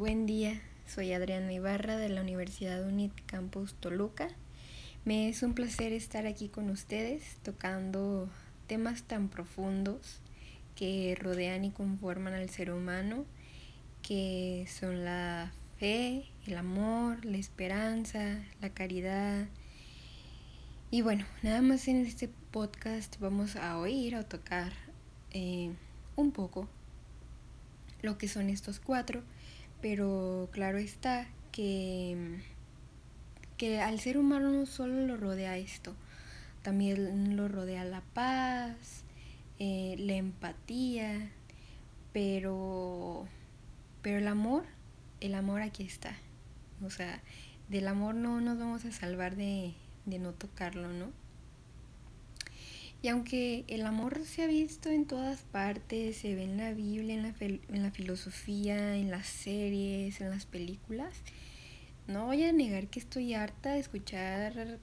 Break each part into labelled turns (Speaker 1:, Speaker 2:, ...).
Speaker 1: Buen día, soy Adriana Ibarra de la Universidad UNIT Campus Toluca. Me es un placer estar aquí con ustedes tocando temas tan profundos que rodean y conforman al ser humano, que son la fe, el amor, la esperanza, la caridad. Y bueno, nada más en este podcast vamos a oír o tocar eh, un poco lo que son estos cuatro, pero claro está que, que al ser humano no solo lo rodea esto, también lo rodea la paz, eh, la empatía, pero, pero el amor, el amor aquí está. O sea, del amor no nos vamos a salvar de, de no tocarlo, ¿no? Y aunque el amor se ha visto en todas partes, se ve en la Biblia, en la, en la filosofía, en las series, en las películas, no voy a negar que estoy harta de escuchar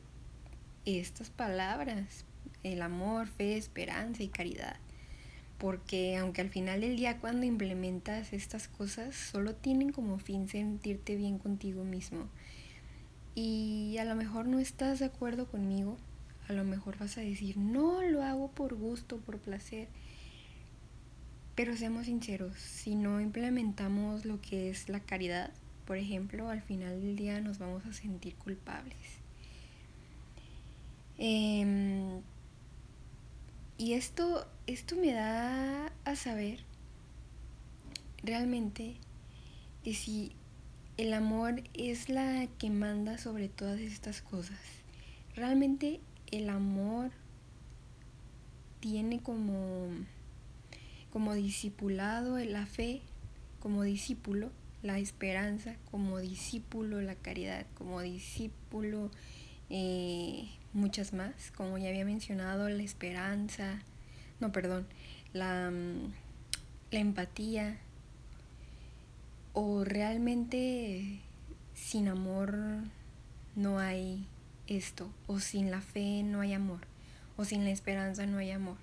Speaker 1: estas palabras, el amor, fe, esperanza y caridad. Porque aunque al final del día cuando implementas estas cosas solo tienen como fin sentirte bien contigo mismo. Y a lo mejor no estás de acuerdo conmigo, a lo mejor vas a decir, no, lo hago por gusto, por placer. Pero seamos sinceros, si no implementamos lo que es la caridad, por ejemplo, al final del día nos vamos a sentir culpables. Em, y esto, esto me da a saber realmente que si el amor es la que manda sobre todas estas cosas, realmente el amor tiene como, como discipulado la fe, como discípulo, la esperanza, como discípulo la caridad, como discípulo eh, muchas más, como ya había mencionado, la esperanza, no, perdón, la, la empatía, o realmente sin amor no hay esto, o sin la fe no hay amor, o sin la esperanza no hay amor,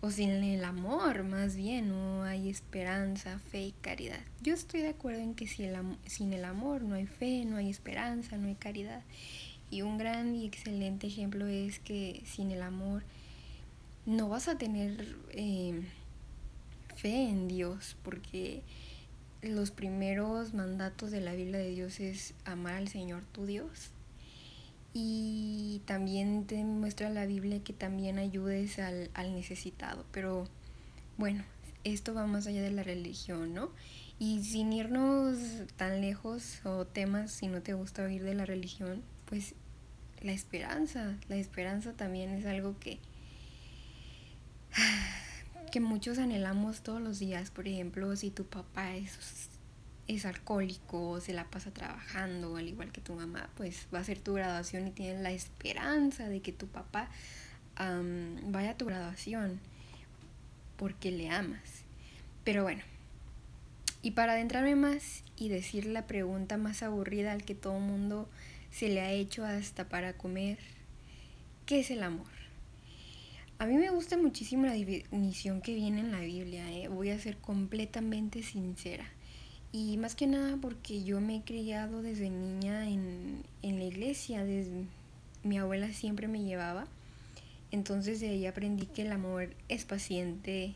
Speaker 1: o sin el amor más bien no hay esperanza, fe y caridad. Yo estoy de acuerdo en que sin el, sin el amor no hay fe, no hay esperanza, no hay caridad. Y un gran y excelente ejemplo es que sin el amor no vas a tener eh, fe en Dios, porque los primeros mandatos de la Biblia de Dios es amar al Señor tu Dios y también te muestra la Biblia que también ayudes al, necesitado. Pero bueno, esto va más allá de la religión, ¿no? Y sin irnos tan lejos o temas, si no te gusta oír de la religión, pues la esperanza, la esperanza también es algo que que muchos anhelamos todos los días. Por ejemplo, si tu papá es es alcohólico, se la pasa trabajando, al igual que tu mamá, pues va a ser tu graduación y tienes la esperanza de que tu papá vaya a tu graduación porque le amas. Pero bueno, y para adentrarme más y decir la pregunta más aburrida al que todo mundo se le ha hecho hasta para comer, ¿qué es el amor? A mí me gusta muchísimo la definición que viene en la Biblia, ¿eh? voy a ser completamente sincera. Y más que nada porque yo me he criado desde niña en, la iglesia, desde, mi abuela siempre me llevaba. Entonces de ahí aprendí que el amor es paciente,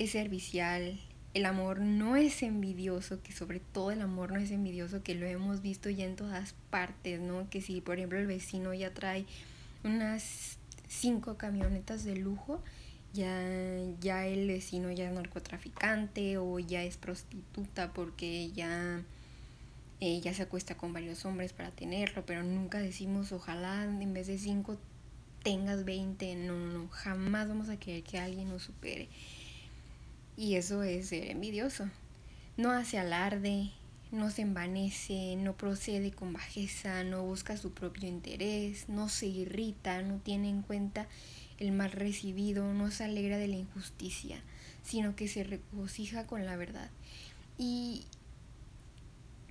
Speaker 1: es servicial, el amor no es envidioso, que sobre todo el amor no es envidioso, que lo hemos visto ya en todas partes, ¿no? Que si por ejemplo el vecino ya trae unas cinco camionetas de lujo, ya, ya el vecino ya es narcotraficante o ya es prostituta porque ya, ella se acuesta con varios hombres para tenerlo, pero nunca decimos ojalá en vez de cinco tengas 20, no, no, no, jamás vamos a querer que alguien nos supere. Y eso es ser envidioso. No hace alarde, no se envanece, no procede con bajeza, no busca su propio interés, no se irrita, no tiene en cuenta el mal recibido, no se alegra de la injusticia, sino que se regocija con la verdad. Y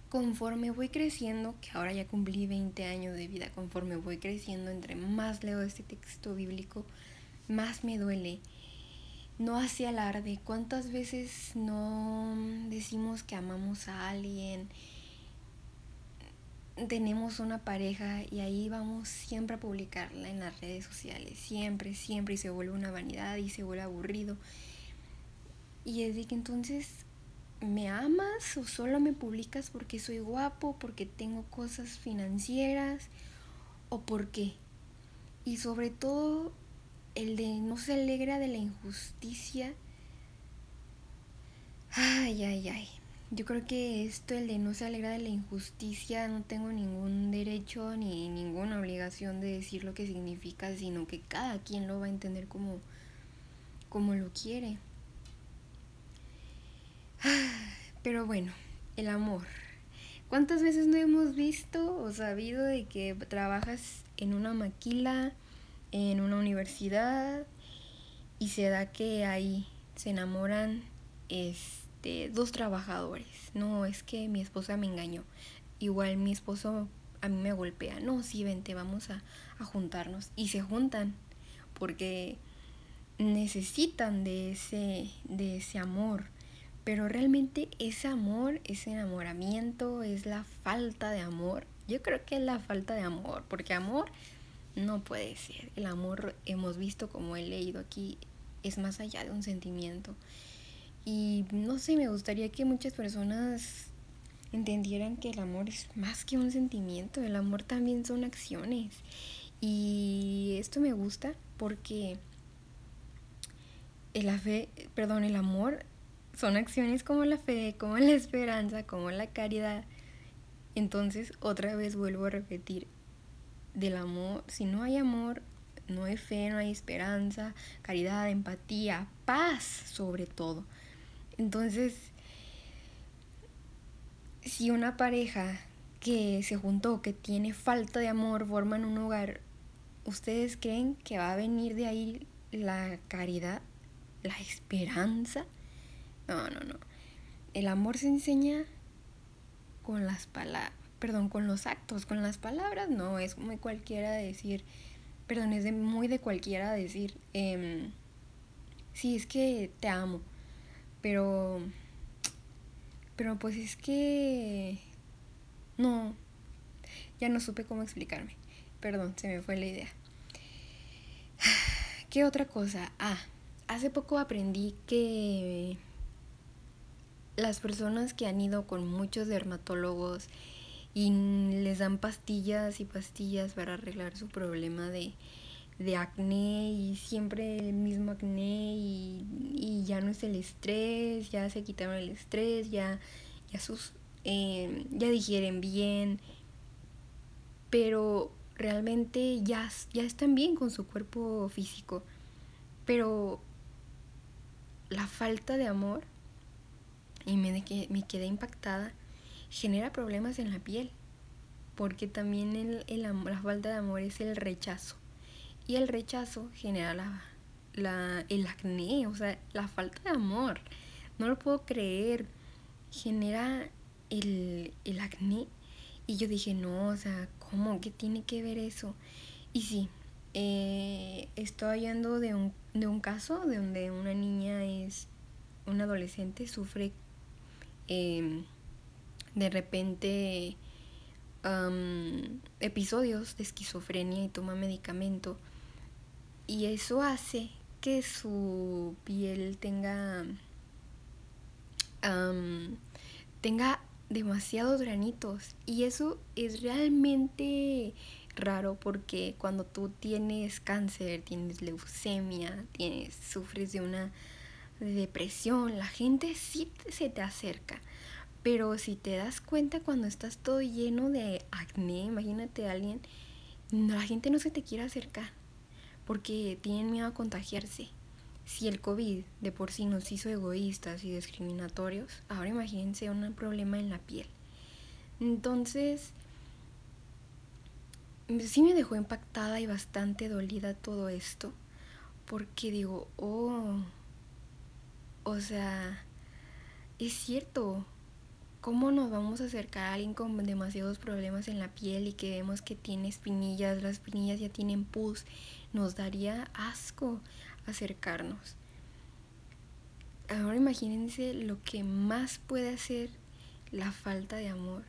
Speaker 1: conforme voy creciendo, que ahora ya cumplí 20 años de vida, conforme voy creciendo, entre más leo este texto bíblico, más me duele no hace alarde. ¿Cuántas veces no decimos que amamos a alguien? Tenemos una pareja y ahí vamos siempre a publicarla en las redes sociales. Siempre, siempre. Y se vuelve una vanidad y se vuelve aburrido. Y es de que entonces, ¿me amas o solo me publicas porque soy guapo, porque tengo cosas financieras o por qué? Y sobre todo, el de no se alegra de la injusticia. Ay, ay, ay. Yo creo que esto, el de no se alegra de la injusticia, no tengo ningún derecho ni ninguna obligación de decir lo que significa, sino que cada quien lo va a entender como, como lo quiere. Pero bueno, el amor. ¿Cuántas veces no hemos visto o sabido de que trabajas en una maquila? en una universidad y se da que ahí se enamoran este dos trabajadores. No, es que mi esposa me engañó. Igual mi esposo a mí me golpea. No, sí, vente, vamos a, a juntarnos. Y se juntan porque necesitan de ese, de ese amor. Pero realmente ese amor, ese enamoramiento, es la falta de amor. Yo creo que es la falta de amor, porque amor no puede ser. El amor, hemos visto como he leído aquí, es más allá de un sentimiento. Y no sé, me gustaría que muchas personas entendieran que el amor es más que un sentimiento, el amor también son acciones. Y esto me gusta porque la fe, perdón, el amor son acciones como la fe, como la esperanza, como la caridad. Entonces, otra vez vuelvo a repetir, del amor, si no hay amor, no hay fe, no hay esperanza, caridad, empatía, paz sobre todo. Entonces, si una pareja que se juntó, que tiene falta de amor, forman un hogar, ¿ustedes creen que va a venir de ahí la caridad, la esperanza? No, no, no. El amor se enseña con las palabras perdón, con los actos, con las palabras, no, es muy cualquiera decir, perdón, es de, muy de cualquiera decir, eh, sí, es que te amo, pero, pero pues es que, no, ya no supe cómo explicarme, perdón, se me fue la idea. ¿Qué otra cosa? Ah, hace poco aprendí que las personas que han ido con muchos dermatólogos y les dan pastillas y pastillas para arreglar su problema de, acné y siempre el mismo acné y, ya no es el estrés, ya se quitaron el estrés, ya, ya, sus, em, ya digieren bien, pero realmente ya, ya están bien con su cuerpo físico, pero la falta de amor, y me, me quedé impactada, genera problemas en la piel, porque también el, el, la falta de amor es el rechazo. Y el rechazo genera la, la, el acné, o sea, la falta de amor. No lo puedo creer. Genera el, el acné. Y yo dije, no, o sea, ¿cómo? ¿Qué tiene que ver eso? Y sí, eh, estoy hablando de un, de un caso de donde una niña es, un adolescente sufre eh, de repente episodios de esquizofrenia y toma medicamento. Y eso hace que su piel tenga, tenga demasiados granitos. Y eso es realmente raro porque cuando tú tienes cáncer, tienes leucemia, tienes, sufres de una depresión, la gente sí se te acerca. Pero si te das cuenta cuando estás todo lleno de acné, imagínate a alguien, la gente no se te quiere acercar porque tienen miedo a contagiarse. Si el COVID de por sí nos hizo egoístas y discriminatorios, ahora imagínense un problema en la piel. Entonces, sí me dejó impactada y bastante dolida todo esto, porque digo, oh, o sea, es cierto, ¿Cómo nos vamos a acercar a alguien con demasiados problemas en la piel y que vemos que tiene espinillas, las espinillas ya tienen pus? Nos daría asco acercarnos. ahora imagínense lo que más puede hacer la falta de amor.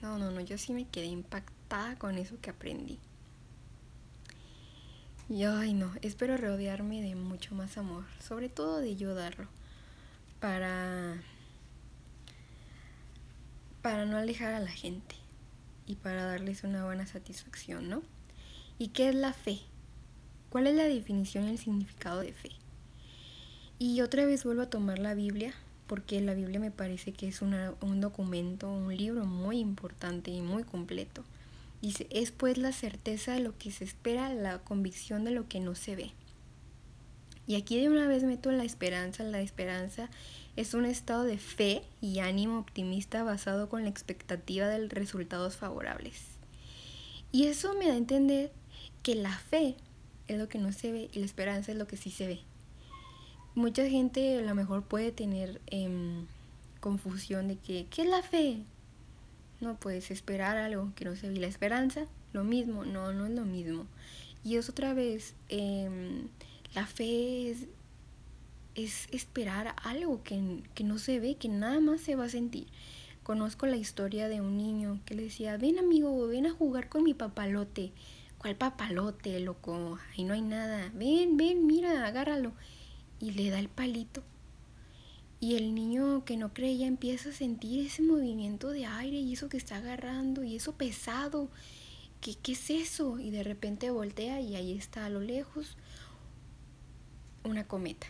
Speaker 1: No, no, no, yo sí me quedé impactada con eso que aprendí. Y ay no, espero rodearme de mucho más amor, sobre todo de yo darlo, para para no alejar a la gente y para darles una buena satisfacción, ¿no? ¿Y qué es la fe? ¿Cuál es la definición y el significado de fe? Y otra vez vuelvo a tomar la Biblia, porque la Biblia me parece que es un documento, un libro muy importante y muy completo. Dice, es pues la certeza de lo que se espera, la convicción de lo que no se ve. Y aquí de una vez meto la esperanza. La esperanza es un estado de fe y ánimo optimista basado con la expectativa de resultados favorables. Y eso me da a entender que la fe es lo que no se ve y la esperanza es lo que sí se ve. Mucha gente a lo mejor puede tener em, confusión de que, ¿qué es la fe? No puedes esperar algo que no se ve. la esperanza, lo mismo, no, no es lo mismo. Y es otra vez, em, la fe es, es esperar algo que, que no se ve, que nada más se va a sentir. Conozco la historia de un niño que le decía, ven amigo, ven a jugar con mi papalote. ¿Cuál papalote, loco? Ahí no hay nada. Ven, ven, mira, agárralo. Y le da el palito. Y el niño que no creía empieza a sentir ese movimiento de aire y eso que está agarrando y eso pesado. ¿Qué, qué es eso? Y de repente voltea y ahí está a lo lejos una cometa.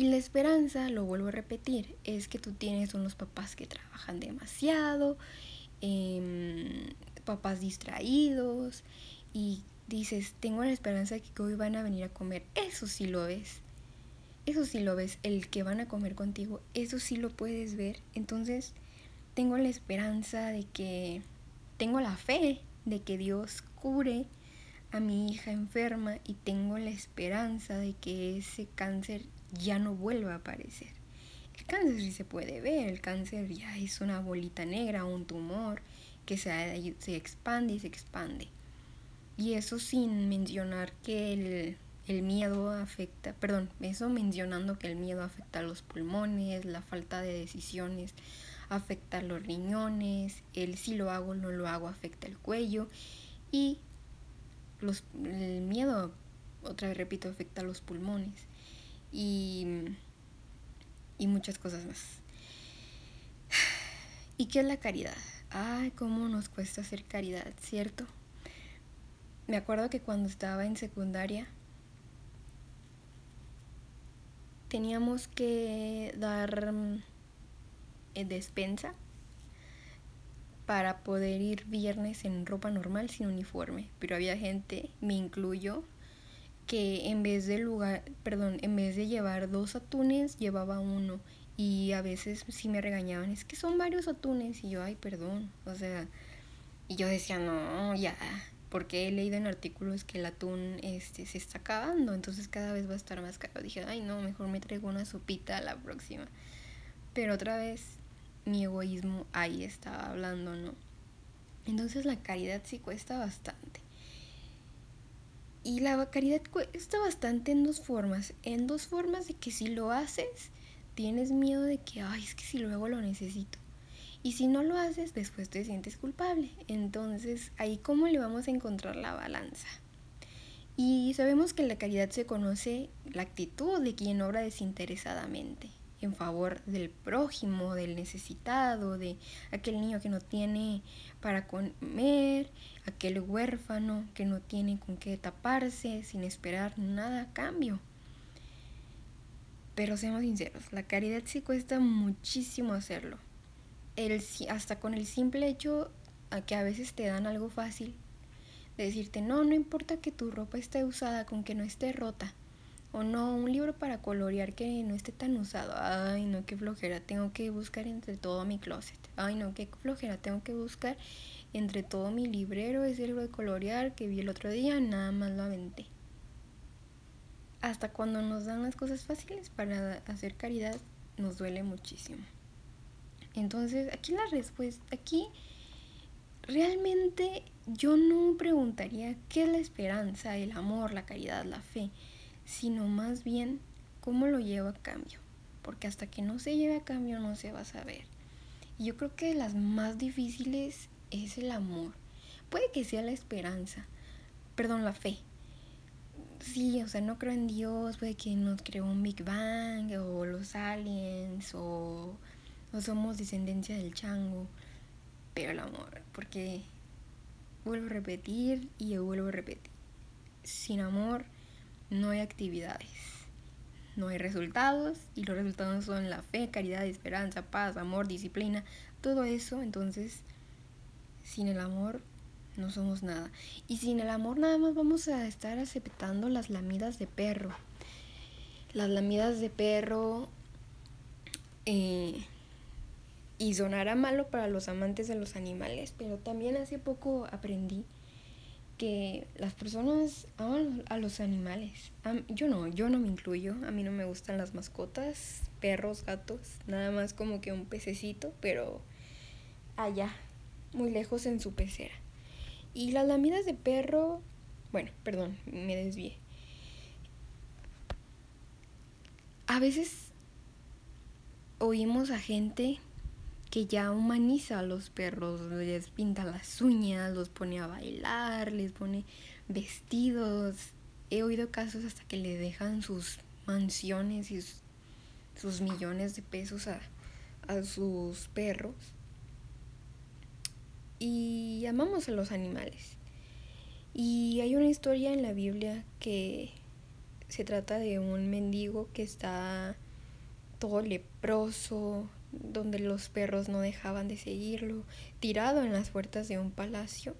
Speaker 1: Y la esperanza, lo vuelvo a repetir, es que tú tienes unos papás que trabajan demasiado, em, papás distraídos, y dices, tengo la esperanza de que hoy van a venir a comer. Eso sí lo ves. Eso sí lo ves. El que van a comer contigo, eso sí lo puedes ver. Entonces, tengo la esperanza de que, tengo la fe de que Dios cure a mi hija enferma y tengo la esperanza de que ese cáncer ya no vuelva a aparecer. El cáncer sí se puede ver, el cáncer ya es una bolita negra, un tumor que se, se expande y se expande. Y eso sin mencionar que el, el miedo afecta, perdón, eso mencionando que el miedo afecta a los pulmones, la falta de decisiones afecta a los riñones, el si lo hago o no lo hago afecta el cuello y los, el miedo, otra vez repito, afecta a los pulmones y, y muchas cosas más. ¿Y qué es la caridad? Ay, cómo nos cuesta hacer caridad, ¿cierto? Me acuerdo que cuando estaba en secundaria teníamos que dar eh, despensa para poder ir viernes en ropa normal sin uniforme, pero había gente, me incluyo, que en vez de lugar, perdón, en vez de llevar dos atunes, llevaba uno. Y a veces sí me regañaban, es que son varios atunes. Y yo, ay, perdón. O sea, y yo decía, no, ya, porque he leído en artículos que el atún este, se está acabando, entonces cada vez va a estar más caro. Dije, ay, no, mejor me traigo una sopita a la próxima. Pero otra vez, mi egoísmo ahí estaba hablando, ¿no? Entonces la caridad sí cuesta bastante. Y la caridad cuesta bastante en dos formas. En dos formas de que si lo haces, tienes miedo de que, ay, es que si luego lo necesito. Y si no lo haces, después te sientes culpable. Entonces, ahí cómo le vamos a encontrar la balanza. Y sabemos que la caridad se conoce la actitud de quien obra desinteresadamente en favor del prójimo, del necesitado, de aquel niño que no tiene para comer, aquel huérfano que no tiene con qué taparse sin esperar nada a cambio. Pero seamos sinceros, la caridad sí cuesta muchísimo hacerlo. El, hasta con el simple hecho a que a veces te dan algo fácil, de decirte, no, no importa que tu ropa esté usada, con que no esté rota o no, un libro para colorear que no esté tan usado. Ay, no, qué flojera. Tengo que buscar entre todo mi closet. Ay, no, qué flojera. Tengo que buscar entre todo mi librero ese libro de colorear que vi el otro día. Nada más lo aventé. Hasta cuando nos dan las cosas fáciles para hacer caridad, nos duele muchísimo. Entonces, aquí la respuesta, aquí realmente yo no preguntaría qué es la esperanza, el amor, la caridad, la fe sino más bien cómo lo llevo a cambio. Porque hasta que no se lleve a cambio no se va a saber. Y yo creo que de las más difíciles es el amor. Puede que sea la esperanza, perdón, la fe. Sí, o sea, no creo en Dios, puede que nos creó un Big Bang o los aliens o, o somos descendencia del chango. Pero el amor, porque vuelvo a repetir y vuelvo a repetir. Sin amor no hay actividades, no hay resultados y los resultados son la fe, caridad, esperanza, paz, amor, disciplina, todo eso. Entonces, sin el amor no somos nada. Y sin el amor nada más vamos a estar aceptando las lamidas de perro. Las lamidas de perro... Eh, y sonará malo para los amantes de los animales, pero también hace poco aprendí que las personas aman a los animales. yo no, yo no me incluyo. A mí no me gustan las mascotas, perros, gatos, nada más como que un pececito, pero allá, muy lejos en su pecera. Y las lamidas de perro, bueno, perdón, me desvié. A veces oímos a gente que ya humaniza a los perros, les pinta las uñas, los pone a bailar, les pone vestidos. He oído casos hasta que le dejan sus mansiones y sus, millones de pesos a, a sus perros. Y amamos a los animales. Y hay una historia en la Biblia que se trata de un mendigo que está todo leproso, donde los perros no dejaban de seguirlo, tirado en las puertas de un palacio.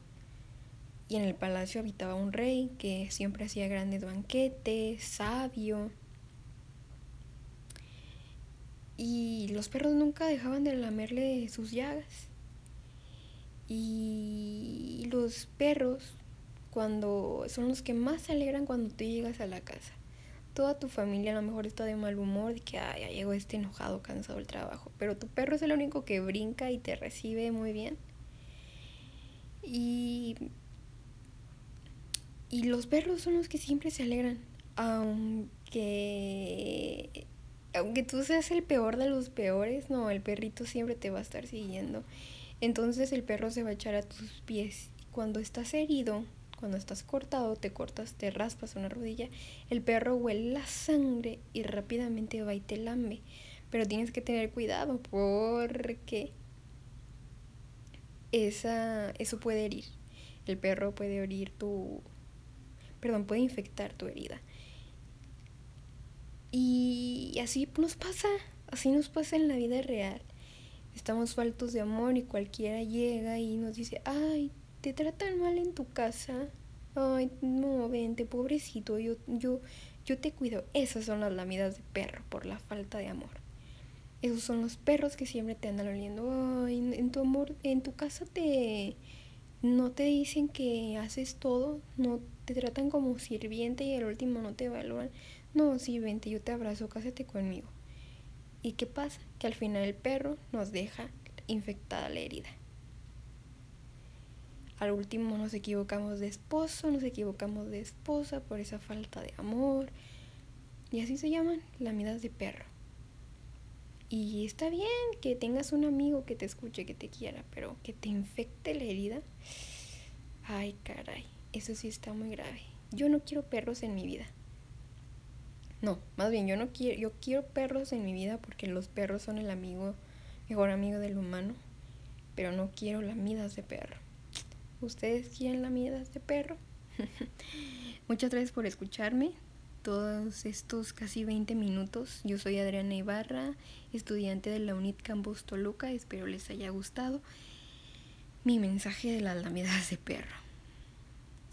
Speaker 1: Y en el palacio habitaba un rey que siempre hacía grandes banquetes, sabio. Y los perros nunca dejaban de lamerle sus llagas. Y los perros, cuando son los que más se alegran cuando tú llegas a la casa toda tu familia a lo mejor está de mal humor, de que ya llegó este enojado, cansado del trabajo, pero tu perro es el único que brinca y te recibe muy bien. Y, y los perros son los que siempre se alegran, aunque aunque tú seas el peor de los peores, no, el perrito siempre te va a estar siguiendo. Entonces el perro se va a echar a tus pies. Cuando estás herido, cuando estás cortado, te cortas, te raspas una rodilla, el perro huele la sangre y rápidamente va y te lambe. Pero tienes que tener cuidado porque esa, eso puede herir. El perro puede herir tu... Perdón, puede infectar tu herida. Y así nos pasa, así nos pasa en la vida real. Estamos faltos de amor y cualquiera llega y nos dice, ay, te tratan mal en tu casa, ay, no, vente, pobrecito, yo, yo, yo te cuido. Esas son las lamidas de perro por la falta de amor. Esos son los perros que siempre te andan oliendo. Ay, en tu amor, en tu casa te no te dicen que haces todo, no te tratan como sirviente y al último no te evalúan. No, sí, vente, yo te abrazo, cásate conmigo. ¿Y qué pasa? Que al final el perro nos deja infectada la herida. Al último nos equivocamos de esposo, nos equivocamos de esposa por esa falta de amor. Y así se llaman lamidas de perro. Y está bien que tengas un amigo que te escuche, que te quiera, pero que te infecte la herida. Ay, caray, eso sí está muy grave. Yo no quiero perros en mi vida. No, más bien yo no quiero, yo quiero perros en mi vida porque los perros son el amigo, mejor amigo del humano, pero no quiero lamidas de perro. ¿Ustedes quieren lamidas de perro? Muchas gracias por escucharme todos estos casi 20 minutos. Yo soy Adriana Ibarra, estudiante de la UNIT Campus Toluca. Espero les haya gustado mi mensaje de las lamidas de perro.